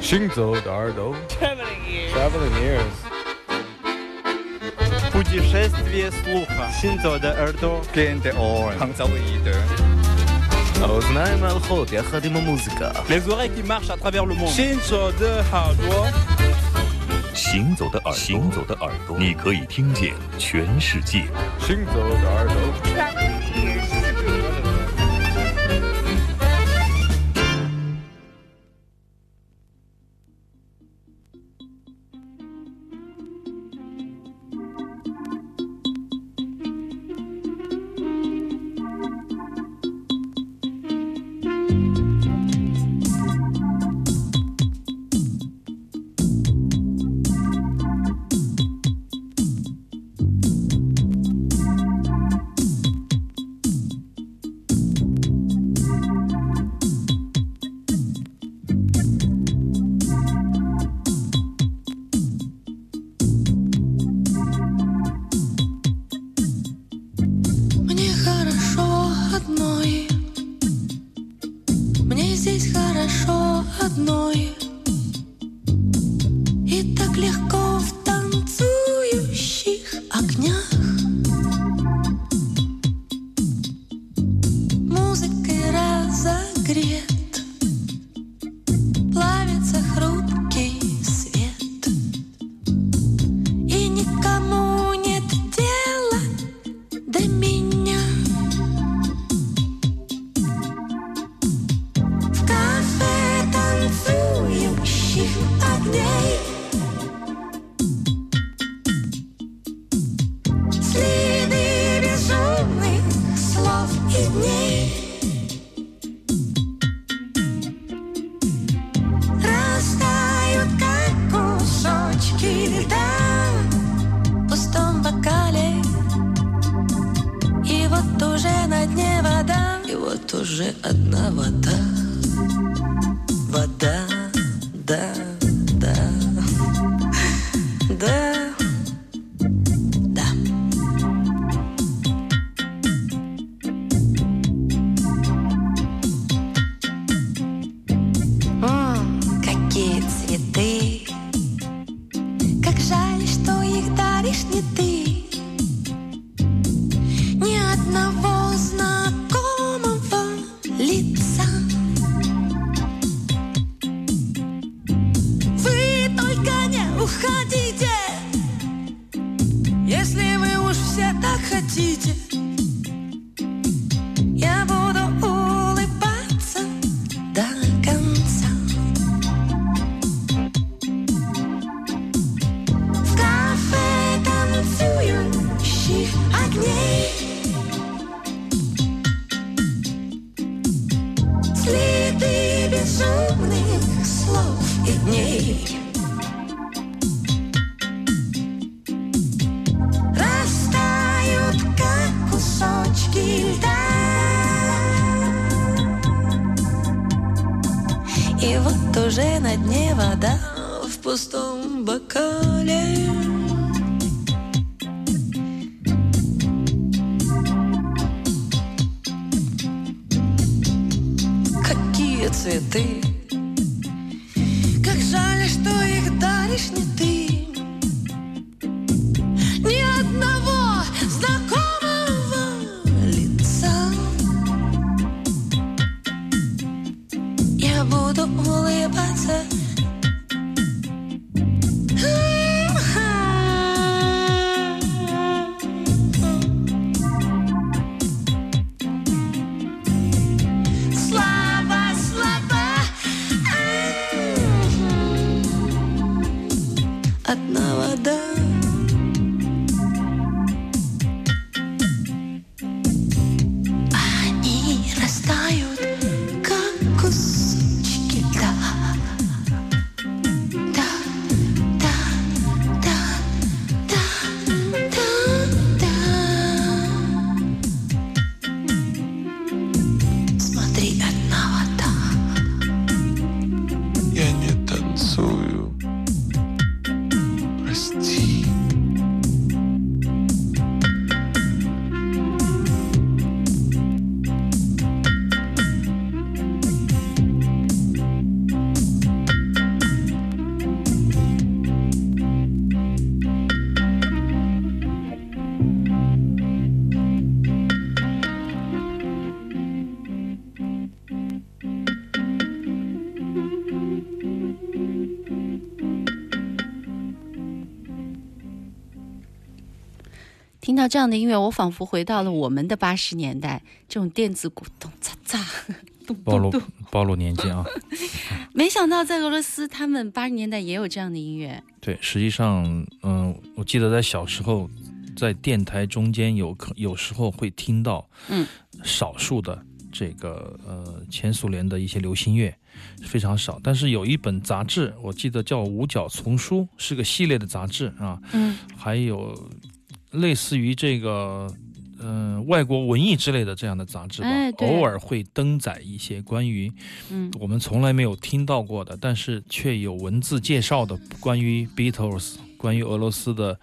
行走的耳朵 Traveling ears. Traveling ears Путешествие слуха. Синзо де Эрдо. Gente on. Hangzauide. האוזניים ההלכות יחד עם המוזיקה Les oreilles qui marchent à travers le monde. 行走的耳朵，行走的耳朵，行走的耳朵，你可以听见全世界。行走的耳朵 цветы. Как жаль, что их даришь не ты 到这样的音乐，我仿佛回到了我们的八十年代，这种电子鼓咚嚓嚓，咚暴露。暴露年纪啊。没想到在俄罗斯，他们八十年代也有这样的音乐。对，实际上，嗯、我记得在小时候，在电台中间有可有时候会听到，嗯，少数的这个呃前苏联的一些流行乐，非常少。但是有一本杂志，我记得叫《五角丛书》，是个系列的杂志啊，嗯还有类似于这个。嗯、外国文艺之类的这样的杂志吧，哎偶尔会登载一些关于嗯我们从来没有听到过的，但是却有文字介绍的关于 Beatles、关于俄罗斯的、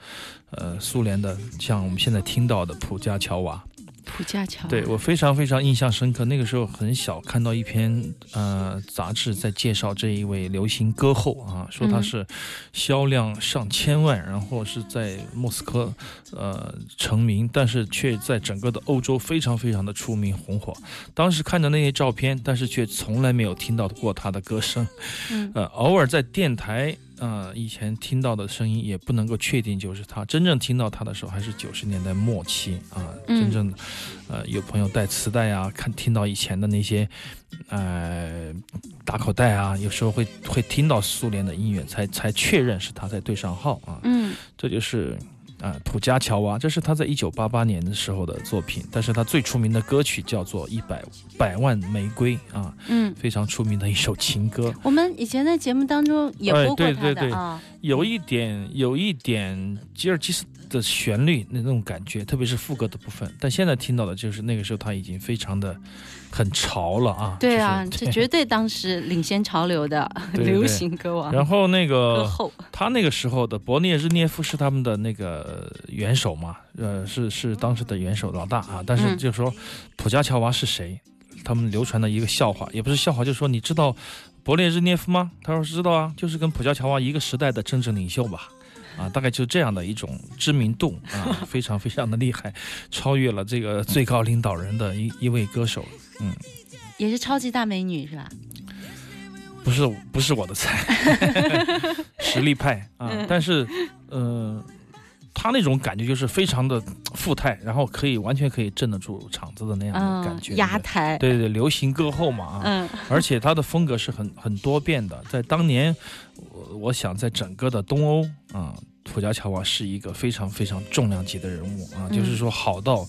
呃苏联的，像我们现在听到的普加乔娃。普加乔。对我非常非常印象深刻。那个时候很小，看到一篇呃杂志在介绍这一位流行歌后啊，说她嗯是销量上千万，然后是在莫斯科呃成名，但是却在整个的欧洲非常非常的出名红火。当时看着那些照片，但是却从来没有听到过他的歌声。嗯呃，偶尔在电台。呃，以前听到的声音也不能够确定就是他，真正听到他的时候还是九十年代末期啊，嗯真正的呃，有朋友带磁带啊，看听到以前的那些，呃，打口袋啊，有时候会会听到苏联的音乐，才才确认是他在对上号啊。嗯这就是啊、土家乔娃，这是他在一九八八年的时候的作品，但是他最出名的歌曲叫做《一百百万玫瑰》啊，嗯，非常出名的一首情歌。我们以前在节目当中也哎播过他对对对的啊。有一点有一点吉尔吉斯的旋律那种感觉，特别是副歌的部分。但现在听到的就是那个时候他已经非常的很潮了啊。对啊，就是 这绝对当时领先潮流的 流行歌王。然后那个后，他那个时候的勃列日涅夫是他们的那个元首嘛，呃，是是当时的元首老大啊。但是嗯就说普加乔娃是谁，他们流传的一个笑话，也不是笑话，就是说你知道勃列日涅夫吗？他说知道啊，就是跟普加乔娃一个时代的政治领袖吧。啊，大概就这样的一种知名度啊，非常非常的厉害，超越了这个最高领导人的一一位歌手。嗯也是超级大美女是吧？不是不是我的菜，实力派啊。嗯但是，呃，他那种感觉就是非常的富态，然后可以完全可以镇得住场子的那样的感觉。嗯，压台。对对对，流行歌后嘛啊，嗯而且他的风格是很很多变的。在当年，我我想在整个的东欧啊，普加乔娃是一个非常非常重量级的人物啊，嗯就是说好到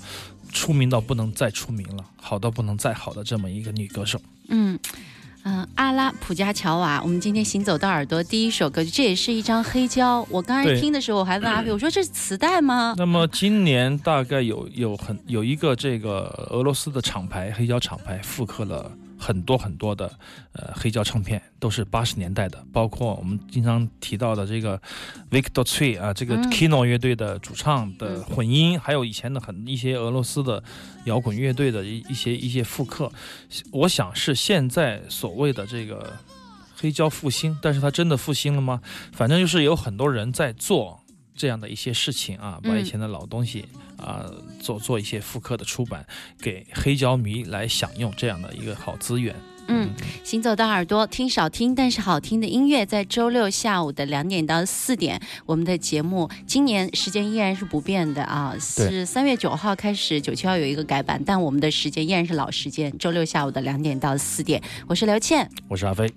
出名到不能再出名了，好到不能再好的这么一个女歌手。嗯。嗯，阿拉普加乔瓦，我们今天行走到耳朵第一首歌曲，这也是一张黑胶。我刚才听的时候，我还问阿飞，我说这是磁带吗？那么今年大概有有很有一个这个俄罗斯的厂牌黑胶厂牌复刻了很多很多的呃黑胶唱片，都是八十年代的，包括我们经常提到的这个 Victor Tree 啊，这个嗯 Kino 乐队的主唱的混音，还有以前的很一些俄罗斯的摇滚乐队的一一些一些复刻，我想是现在所谓的这个。黑胶复兴，但是它真的复兴了吗？反正就是有很多人在做这样的一些事情啊，把嗯以前的老东西啊、做做一些复刻的出版，给黑胶迷来享用这样的一个好资源。嗯，行走的耳朵，听少听但是好听的音乐，在周六下午的两点到四点，我们的节目今年时间依然是不变的啊，是三月九号开始，九七号有一个改版，但我们的时间依然是老时间，周六下午的两点到四点。我是刘倩，我是阿飞。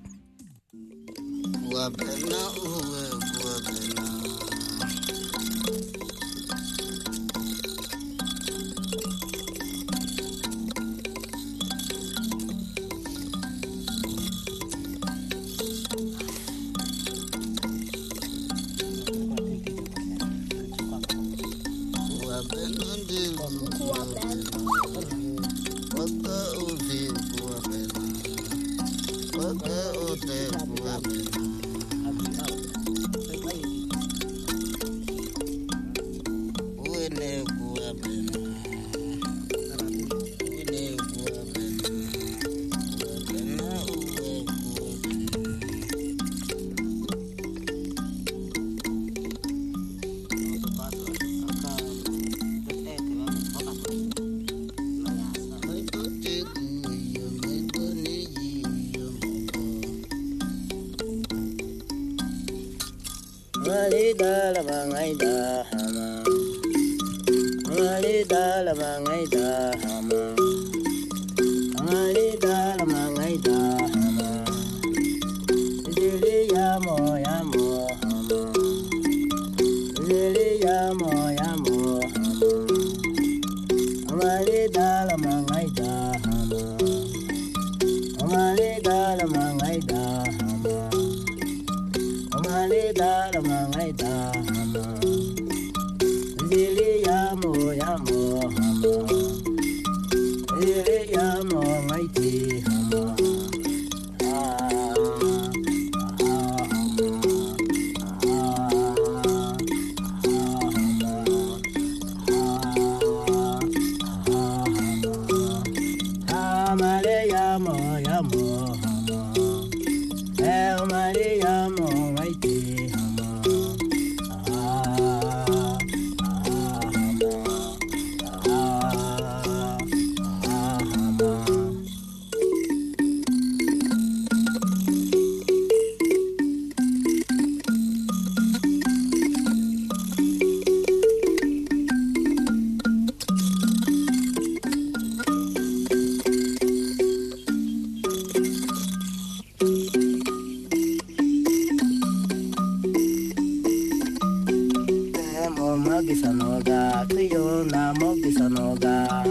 もまぎさのが強なもぎさのが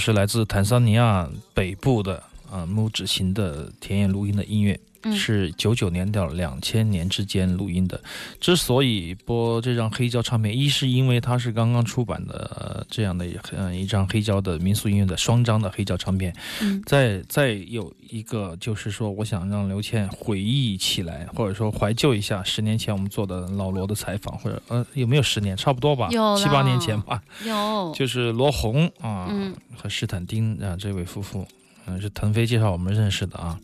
是来自坦桑尼亚北部的啊木指型的田野录音的音乐，嗯是九九年到两千年之间录音的。之所以播这张黑胶唱片，一是因为它是刚刚出版的、呃这样的呃一张黑胶的民俗音乐的双张的黑胶唱片，嗯再再有一个就是说，我想让刘倩回忆起来，或者说怀旧一下十年前我们做的老罗的采访，或者呃有没有十年？差不多吧，有七八年前吧。有，就是罗红啊、嗯和施坦丁啊这位夫妇，嗯、是腾飞介绍我们认识的啊。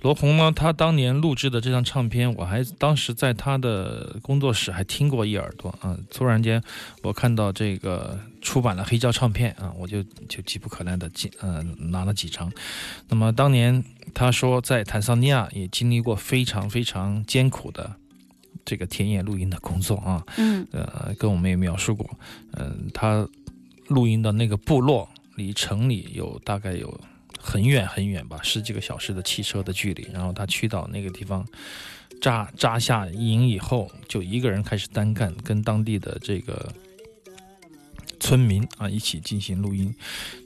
罗红呢，他当年录制的这张唱片，我还当时在他的工作室还听过一耳朵啊。突然间，我看到这个出版了黑胶唱片啊，我就就急不可耐的进呃拿了几张。那么当年他说在坦桑尼亚也经历过非常非常艰苦的这个田野录音的工作啊。嗯呃，跟我们也描述过，嗯、他录音的那个部落离城里有大概有很远很远吧，十几个小时的汽车的距离。然后他去到那个地方扎扎下营以后，就一个人开始单干，跟当地的这个村民啊一起进行录音。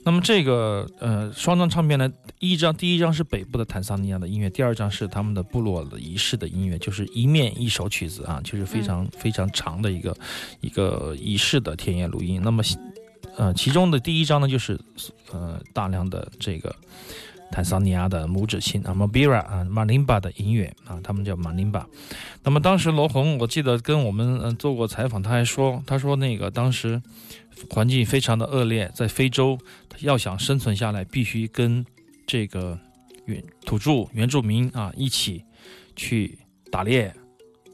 那么这个呃双张唱片呢，一张第一张是北部的坦桑尼亚的音乐，第二张是他们的部落的仪式的音乐，就是一面一首曲子啊，就是非常、非常长的一个一个仪式的田野录音。那么呃其中的第一张呢，就是呃大量的这个。坦桑尼亚的拇指琴啊，Mabira 啊，Malimba 的音乐啊，他们叫 Malimba。那么当时罗红，我记得跟我们嗯、呃做过采访，他还说，他说那个当时环境非常的恶劣，在非洲要想生存下来，必须跟这个原土著原住民啊一起去打猎、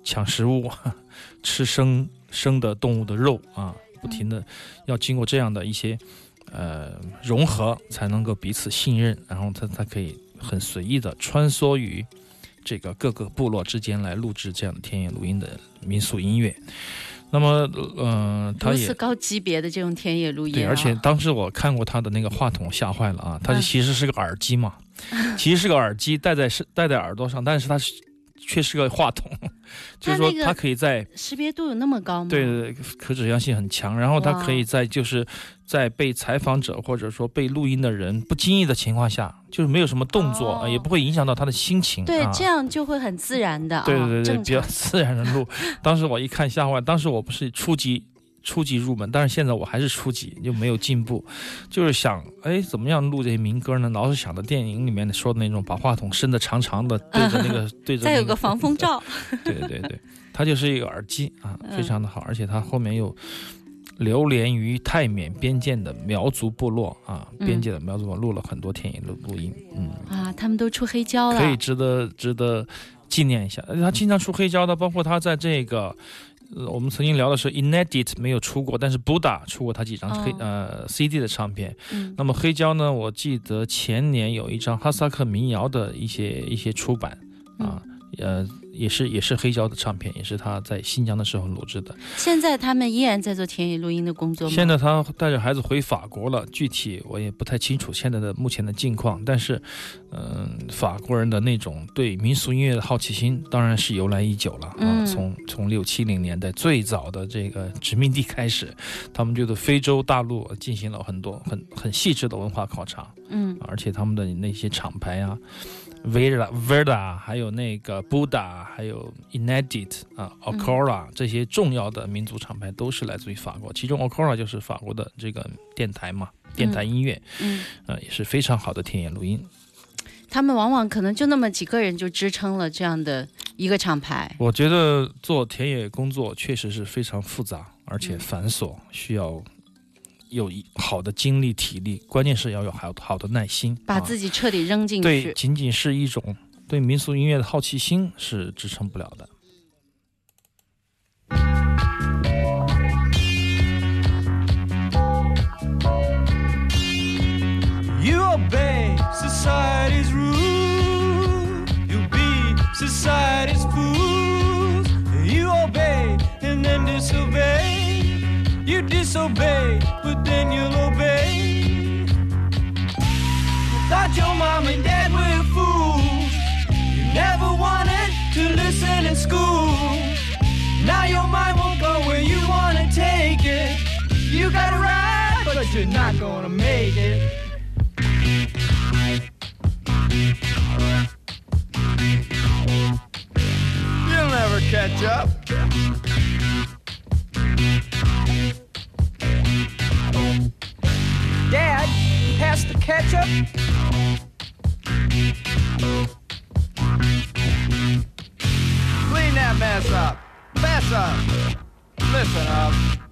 抢食物、吃生生的动物的肉啊，不停的要经过这样的一些呃融合，才能够彼此信任，然后他才可以很随意的穿梭于这个各个部落之间来录制这样的田野录音的民俗音乐。那么，嗯、他也是高级别的这种田野录音、啊，对，而且当时我看过他的那个话筒，吓坏了啊！它嗯其实是个耳机嘛，其实是个耳机戴在是戴在耳朵上，但是它是却是个话筒，就是说它可以在识别度有那么高吗？对对对可指向性很强，然后它可以在就是在被采访者或者说被录音的人不经意的情况下，就是没有什么动作，也不会影响到他的心情。对，啊这样就会很自然的啊，对对对对，比较。自然的录。当时我一看吓坏，当时我不是初级初级入门，但是现在我还是初级，就没有进步。就是想，哎，怎么样录这些民歌呢？老是想着电影里面说的那种，把话筒伸得长长的，对着那个 对着、那再有个防风罩，对对对，它就是一个耳机啊，嗯非常的好，而且它后面又流连于泰缅边界的苗族部落啊，嗯边界的苗族部落录了很多田野的录音，嗯。啊，他们都出黑胶了，可以值得值得纪念一下。他经常出黑胶的，包括他在这个。呃，我们曾经聊的是 Inedit 没有出过，但是 Buddha 出过他几张黑、哦。呃 CD 的唱片。嗯。那么黑胶呢，我记得前年有一张哈萨克民谣的一些一些出版啊，呃，也是也是黑胶的唱片，也是他在新疆的时候录制的。现在他们依然在做田野录音的工作吗？现在他带着孩子回法国了，具体我也不太清楚现在的目前的境况。但是，嗯、法国人的那种对民俗音乐的好奇心当然是由来已久了啊。嗯从从六七零年代最早的这个殖民地开始，他们就对非洲大陆进行了很多很很细致的文化考察，嗯而且他们的那些厂牌啊。Verda、Verda，还有那个 Buddha，还有 Inedit 啊嗯，Okora、这些重要的民族厂牌都是来自于法国，其中 Ocora 就是法国的这个电台嘛，电台音乐，嗯，呃，也是非常好的田野录音。他们往往可能就那么几个人就支撑了这样的一个厂牌。我觉得做田野工作确实是非常复杂而且嗯繁琐，需要有一好的精力、体力，关键是要有好好的耐心，把啊自己彻底扔进对，去。仅仅是一种对民俗音乐的好奇心是支撑不了的。You obey society's rules. You be society's fools. You obey and then disobey. You disobey, then you'll obey. You thought your mom and dad were fools. You never wanted to listen in school. Now your mind won't go where you wanna take it. You got it right, but you're not gonna make it. You'll never catch up. Pass the ketchup. Clean that mess up. Mess up. Listen up.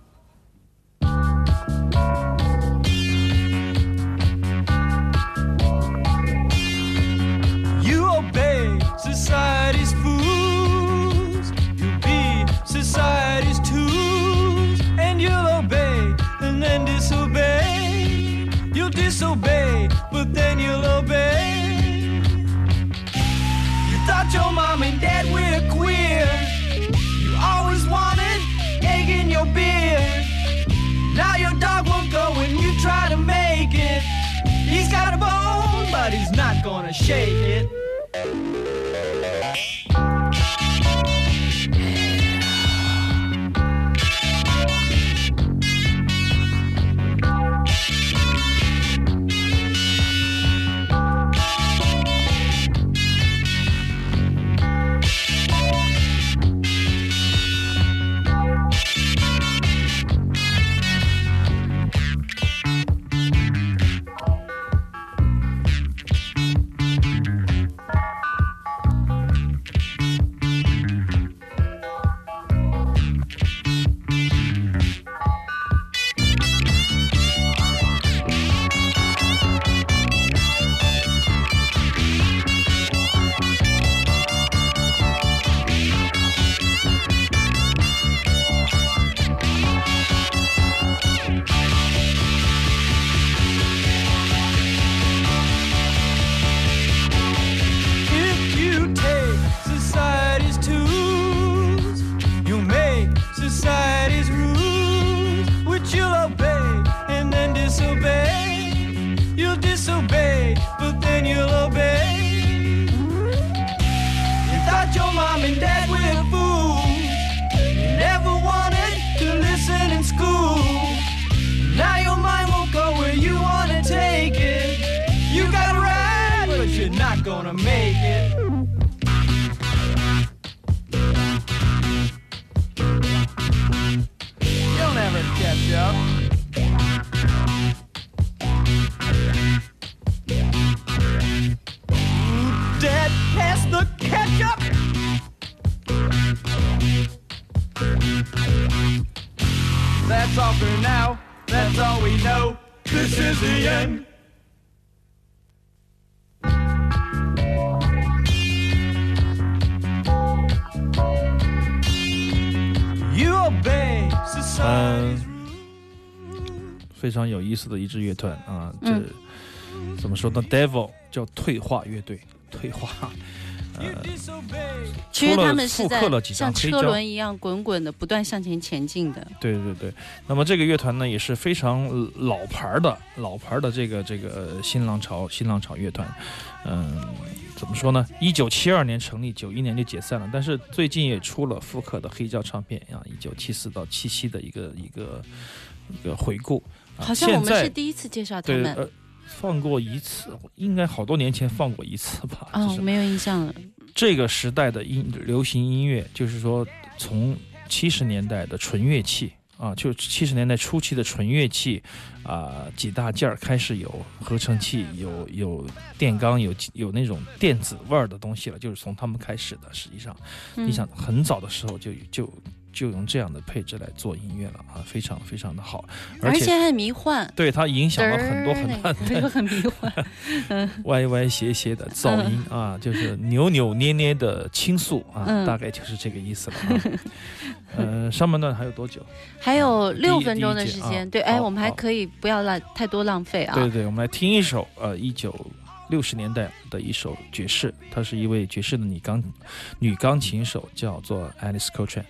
Gonna shake it. 非常有意思的一支乐团啊，这、怎么说呢？Devil 叫退化乐队，退化。Disobey. 其实他们是在像车轮一样滚滚的不断向前前进的。对对对，那么这个乐团呢也是非常老牌儿的老牌儿的这个这个新浪潮新浪潮乐团，嗯，怎么说呢？一九七二年成立，九一年就解散了，但是最近也出了复刻的黑胶唱片啊，一九七四到七七的一个一个一个回顾。啊好像我们是第一次介绍他们。对呃放过一次，应该好多年前放过一次吧。哦，就是没有印象了。这个时代的音流行音乐，就是说从七十年代的纯乐器啊，就七十年代初期的纯乐器啊，几大件儿开始有合成器，有有电钢，有有那种电子味儿的东西了，就是从他们开始的。实际上，嗯你想很早的时候就就就用这样的配置来做音乐了啊，非常非常的好，而且很迷幻，对它影响了很多很多嘚儿那个很迷幻。歪歪斜斜的噪音啊，就是扭扭捏捏的倾诉啊，嗯大概就是这个意思了啊。呃，上半段还有多久？还有六分钟的时间，啊对，哎，我们还可以不要浪太多浪费啊。对对，我们来听一首呃，一九六十年代的一首爵士，她是一位爵士的女钢女钢琴手，叫做 Alice Coltrane。